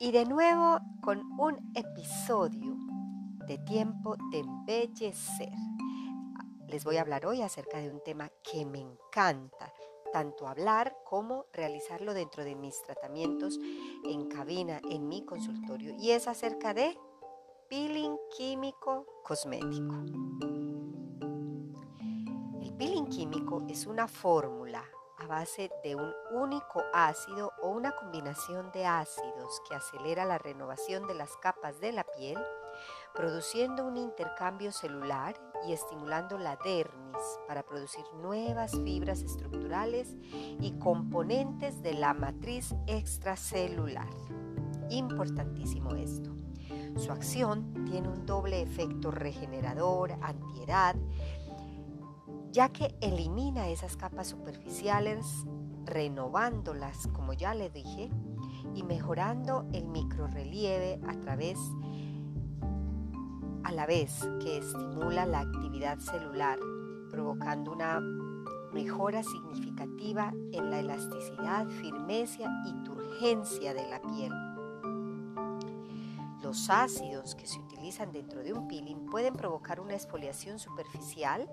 Y de nuevo con un episodio de tiempo de embellecer. Les voy a hablar hoy acerca de un tema que me encanta, tanto hablar como realizarlo dentro de mis tratamientos en cabina, en mi consultorio, y es acerca de peeling químico cosmético. El peeling químico es una fórmula a base de un único ácido o una combinación de ácidos que acelera la renovación de las capas de la piel, produciendo un intercambio celular y estimulando la dermis para producir nuevas fibras estructurales y componentes de la matriz extracelular. Importantísimo esto. Su acción tiene un doble efecto regenerador, antiedad, ya que elimina esas capas superficiales, renovándolas, como ya le dije, y mejorando el microrelieve a través a la vez que estimula la actividad celular, provocando una mejora significativa en la elasticidad, firmeza y turgencia de la piel. Los ácidos que se utilizan dentro de un peeling pueden provocar una exfoliación superficial,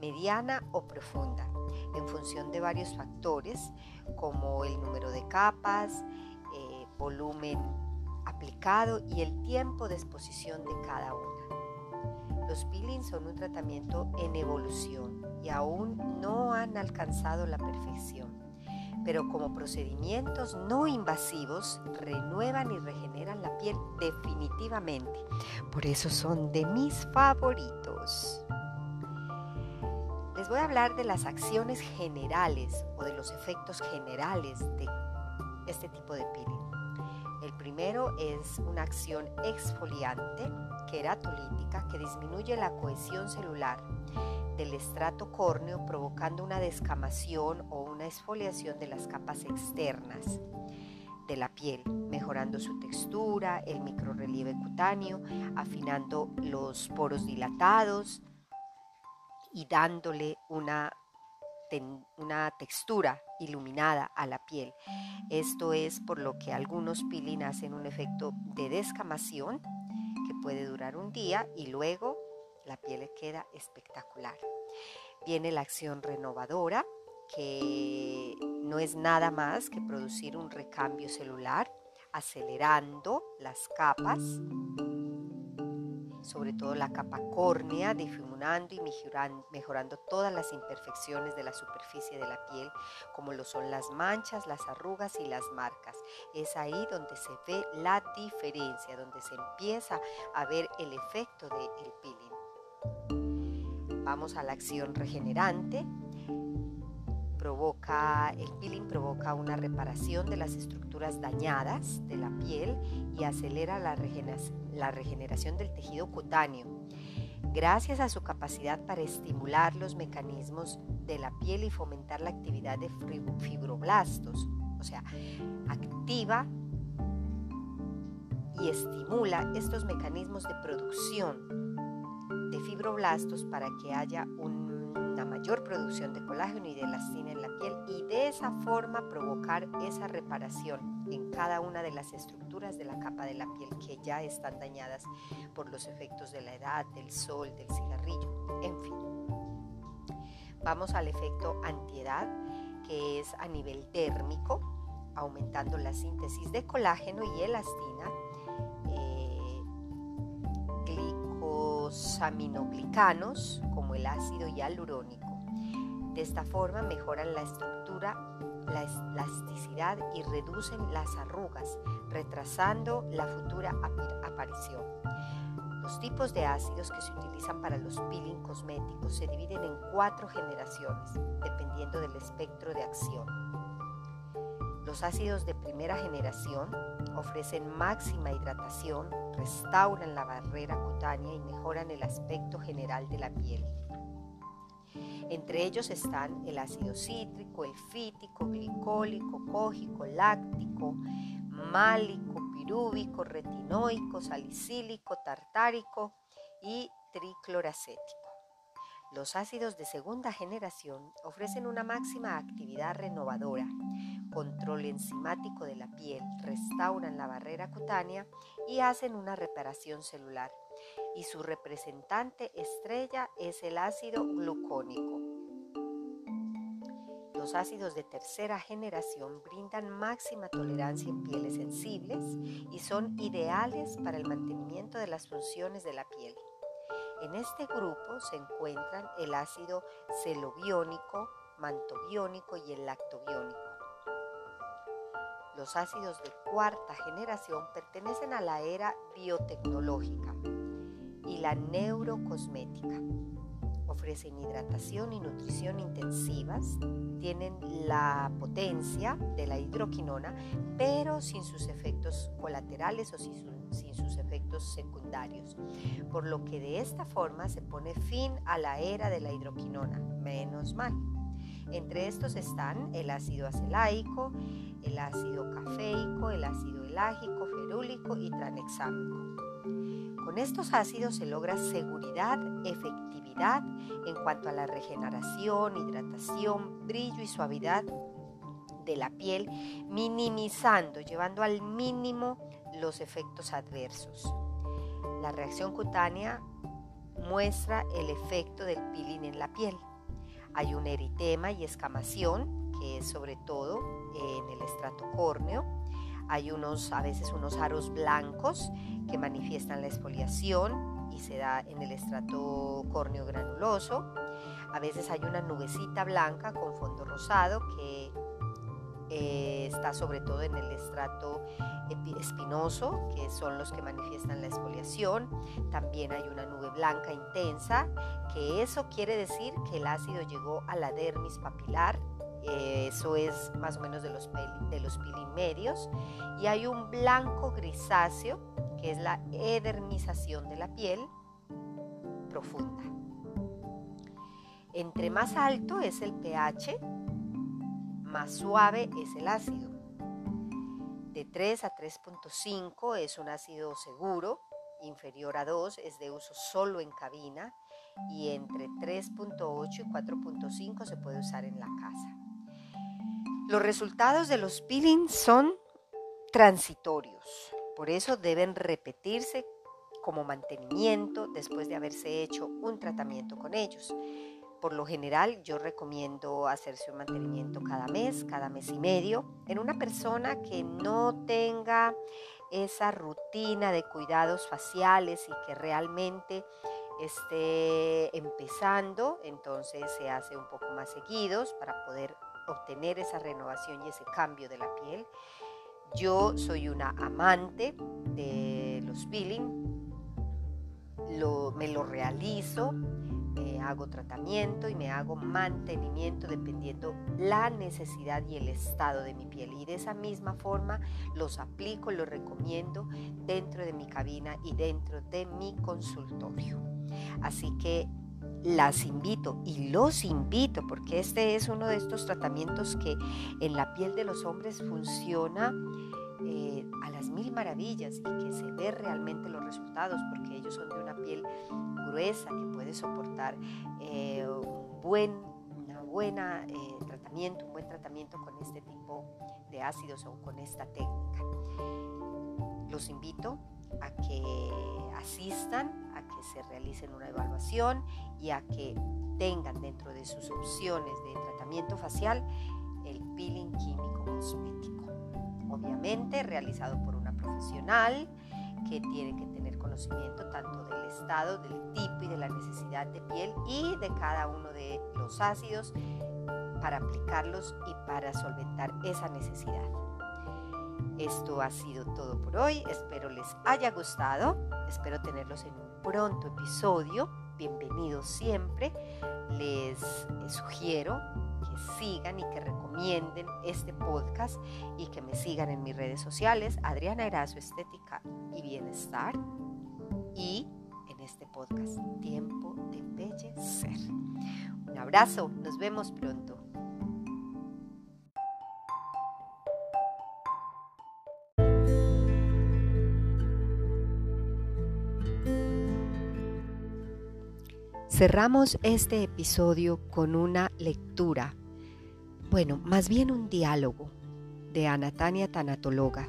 mediana o profunda, en función de varios factores como el número de capas, eh, volumen aplicado y el tiempo de exposición de cada una. Los peelings son un tratamiento en evolución y aún no han alcanzado la perfección, pero como procedimientos no invasivos renuevan y regeneran la piel definitivamente. Por eso son de mis favoritos. Les voy a hablar de las acciones generales o de los efectos generales de este tipo de peeling. El primero es una acción exfoliante, queratolítica, que disminuye la cohesión celular del estrato córneo provocando una descamación o una exfoliación de las capas externas de la piel, mejorando su textura, el microrelieve cutáneo, afinando los poros dilatados, y dándole una, una textura iluminada a la piel. Esto es por lo que algunos peeling hacen un efecto de descamación que puede durar un día y luego la piel queda espectacular. Viene la acción renovadora que no es nada más que producir un recambio celular acelerando las capas sobre todo la capa córnea, difuminando y mejorando todas las imperfecciones de la superficie de la piel, como lo son las manchas, las arrugas y las marcas. Es ahí donde se ve la diferencia, donde se empieza a ver el efecto del peeling. Vamos a la acción regenerante provoca, el peeling provoca una reparación de las estructuras dañadas de la piel y acelera la, la regeneración del tejido cutáneo. Gracias a su capacidad para estimular los mecanismos de la piel y fomentar la actividad de fibroblastos, o sea, activa y estimula estos mecanismos de producción de fibroblastos para que haya un mayor producción de colágeno y de elastina en la piel y de esa forma provocar esa reparación en cada una de las estructuras de la capa de la piel que ya están dañadas por los efectos de la edad, del sol, del cigarrillo, en fin. Vamos al efecto antiedad, que es a nivel térmico, aumentando la síntesis de colágeno y elastina, eh, glicosaminoglicanos, el ácido hialurónico. De esta forma mejoran la estructura, la elasticidad y reducen las arrugas, retrasando la futura aparición. Los tipos de ácidos que se utilizan para los peeling cosméticos se dividen en cuatro generaciones, dependiendo del espectro de acción. Los ácidos de primera generación ofrecen máxima hidratación, restauran la barrera cutánea y mejoran el aspecto general de la piel. Entre ellos están el ácido cítrico, el fítico, glicólico, cógico, láctico, málico, pirúvico, retinoico, salicílico, tartárico y tricloracético. Los ácidos de segunda generación ofrecen una máxima actividad renovadora, control enzimático de la piel, restauran la barrera cutánea y hacen una reparación celular. Y su representante estrella es el ácido glucónico. Los ácidos de tercera generación brindan máxima tolerancia en pieles sensibles y son ideales para el mantenimiento de las funciones de la piel. En este grupo se encuentran el ácido celobiónico, mantobiónico y el lactobiónico. Los ácidos de cuarta generación pertenecen a la era biotecnológica la neurocosmética. Ofrecen hidratación y nutrición intensivas, tienen la potencia de la hidroquinona, pero sin sus efectos colaterales o sin, sus efectos secundarios, por lo que de esta forma se pone fin a la era de la hidroquinona, menos mal. Entre estos están el ácido acelaico, el ácido cafeico, el ácido elágico, ferúlico y tranexámico. Con estos ácidos se logra seguridad, efectividad en cuanto a la regeneración, hidratación, brillo y suavidad de la piel, minimizando, llevando al mínimo los efectos adversos. La reacción cutánea muestra el efecto del peeling en la piel. Hay un eritema y escamación, que es sobre todo en el estrato córneo. Hay unos, a veces unos aros blancos que manifiestan la exfoliación y se da en el estrato córneo granuloso. A veces hay una nubecita blanca con fondo rosado que eh, está sobre todo en el estrato espinoso, que son los que manifiestan la exfoliación. También hay una nube blanca intensa, que eso quiere decir que el ácido llegó a la dermis papilar. Eh, eso es más o menos de los, de los. Y hay un blanco grisáceo, que es la edermización de la piel profunda. Entre más alto es el pH, más suave es el ácido. De 3 a 3.5 es un ácido seguro, inferior a 2 es de uso solo en cabina y entre 3.8 y 4.5 se puede usar en la casa. Los resultados de los peelings son transitorios, por eso deben repetirse como mantenimiento después de haberse hecho un tratamiento con ellos. Por lo general yo recomiendo hacerse un mantenimiento cada mes, cada mes y medio, en una persona que no tenga esa rutina de cuidados faciales y que realmente esté empezando, entonces se hace un poco más seguidos para poder obtener esa renovación y ese cambio de la piel. Yo soy una amante de los peeling, me lo realizo hago tratamiento y me hago mantenimiento dependiendo la necesidad y el estado de mi piel. Y de esa misma forma los aplico, los recomiendo dentro de mi cabina y dentro de mi consultorio. Así que las invito y los invito porque este es uno de estos tratamientos que en la piel de los hombres funciona eh, a las mil maravillas y que se ve realmente los resultados porque ellos son de una piel gruesa que puede soportar eh, un buen una buena eh, tratamiento, un buen tratamiento con este tipo de ácidos o con esta técnica. Los invito a que asistan, a que se realicen una evaluación y a que tengan dentro de sus opciones de tratamiento facial el peeling químico cosmético. Obviamente realizado por una profesional que tiene que tener conocimiento tanto del estado, del tipo y de la necesidad de piel y de cada uno de los ácidos para aplicarlos y para solventar esa necesidad. Esto ha sido todo por hoy, espero les haya gustado, espero tenerlos en un pronto episodio, bienvenidos siempre, les sugiero que sigan y que recomienden este podcast y que me sigan en mis redes sociales, Adriana Erazo Estética y Bienestar y en este podcast Tiempo de Embellecer. Un abrazo, nos vemos pronto. Cerramos este episodio con una lectura, bueno, más bien un diálogo de Anatania Tanatóloga.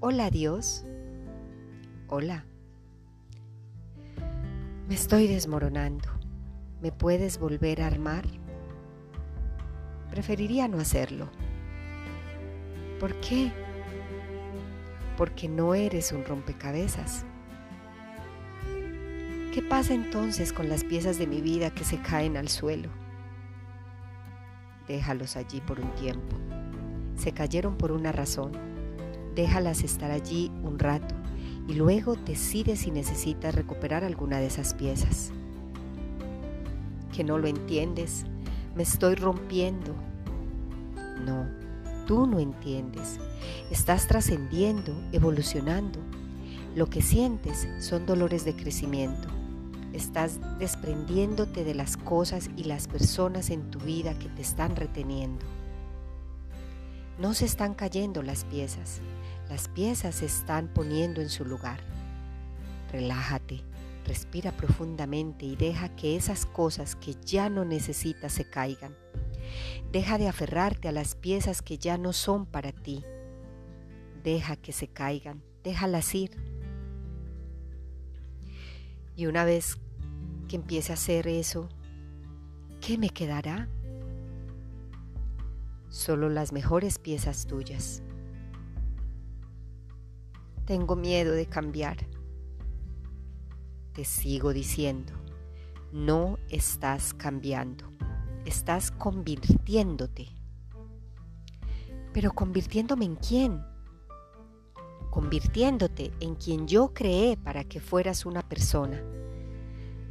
Hola Dios. Hola. Me estoy desmoronando. ¿Me puedes volver a armar? Preferiría no hacerlo. ¿Por qué? Porque no eres un rompecabezas ¿Qué pasa entonces con las piezas de mi vida que se caen al suelo? Déjalos allí por un tiempo. Se cayeron por una razón. Déjalas estar allí un rato y luego decide si necesitas recuperar alguna de esas piezas. Que no lo entiendes, me estoy rompiendo. No, tú no entiendes. Estás trascendiendo, evolucionando. Lo que sientes son dolores de crecimiento estás desprendiéndote de las cosas y las personas en tu vida que te están reteniendo. No se están cayendo las piezas, las piezas se están poniendo en su lugar. Relájate, respira profundamente y deja que esas cosas que ya no necesitas se caigan. Deja de aferrarte a las piezas que ya no son para ti. Deja que se caigan, déjalas ir. Y una vez que empiece a hacer eso, ¿qué me quedará? Solo las mejores piezas tuyas. Tengo miedo de cambiar. Te sigo diciendo, no estás cambiando, estás convirtiéndote. Pero convirtiéndome en quién? Convirtiéndote en quien yo creé para que fueras una persona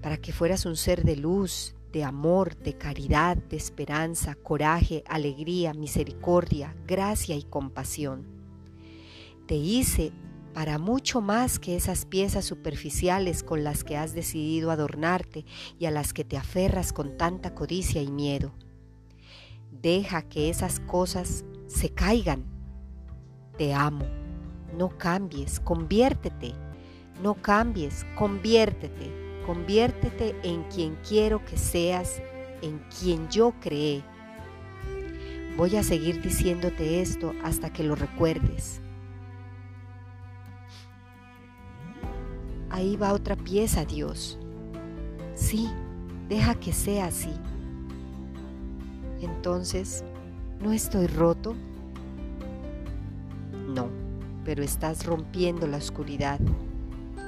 para que fueras un ser de luz, de amor, de caridad, de esperanza, coraje, alegría, misericordia, gracia y compasión. Te hice para mucho más que esas piezas superficiales con las que has decidido adornarte y a las que te aferras con tanta codicia y miedo. Deja que esas cosas se caigan. Te amo. No cambies, conviértete. No cambies, conviértete. Conviértete en quien quiero que seas, en quien yo creé. Voy a seguir diciéndote esto hasta que lo recuerdes. Ahí va otra pieza, Dios. Sí, deja que sea así. Entonces, ¿no estoy roto? Pero estás rompiendo la oscuridad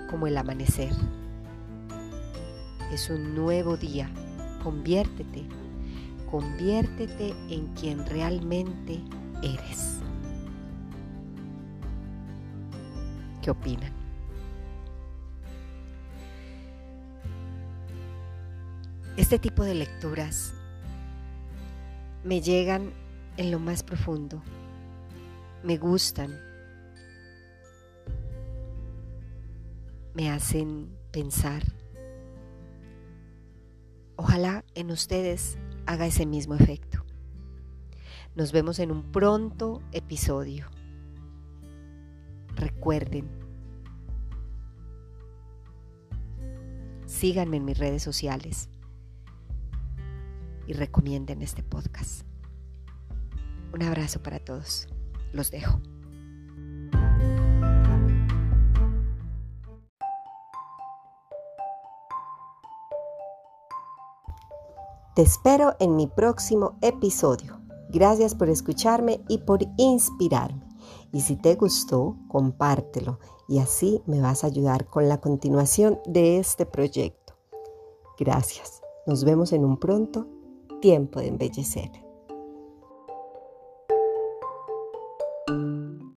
como el amanecer. Es un nuevo día. Conviértete. Conviértete en quien realmente eres. ¿Qué opinan? Este tipo de lecturas me llegan en lo más profundo. Me gustan. Me hacen pensar Ojalá en ustedes haga ese mismo efecto. Nos vemos en un pronto episodio. Recuerden, síganme en mis redes sociales y recomienden este podcast. Un abrazo para todos. Los dejo. Te espero en mi próximo episodio. Gracias por escucharme y por inspirarme. Y si te gustó, compártelo y así me vas a ayudar con la continuación de este proyecto. Gracias. Nos vemos en un pronto tiempo de embellecer.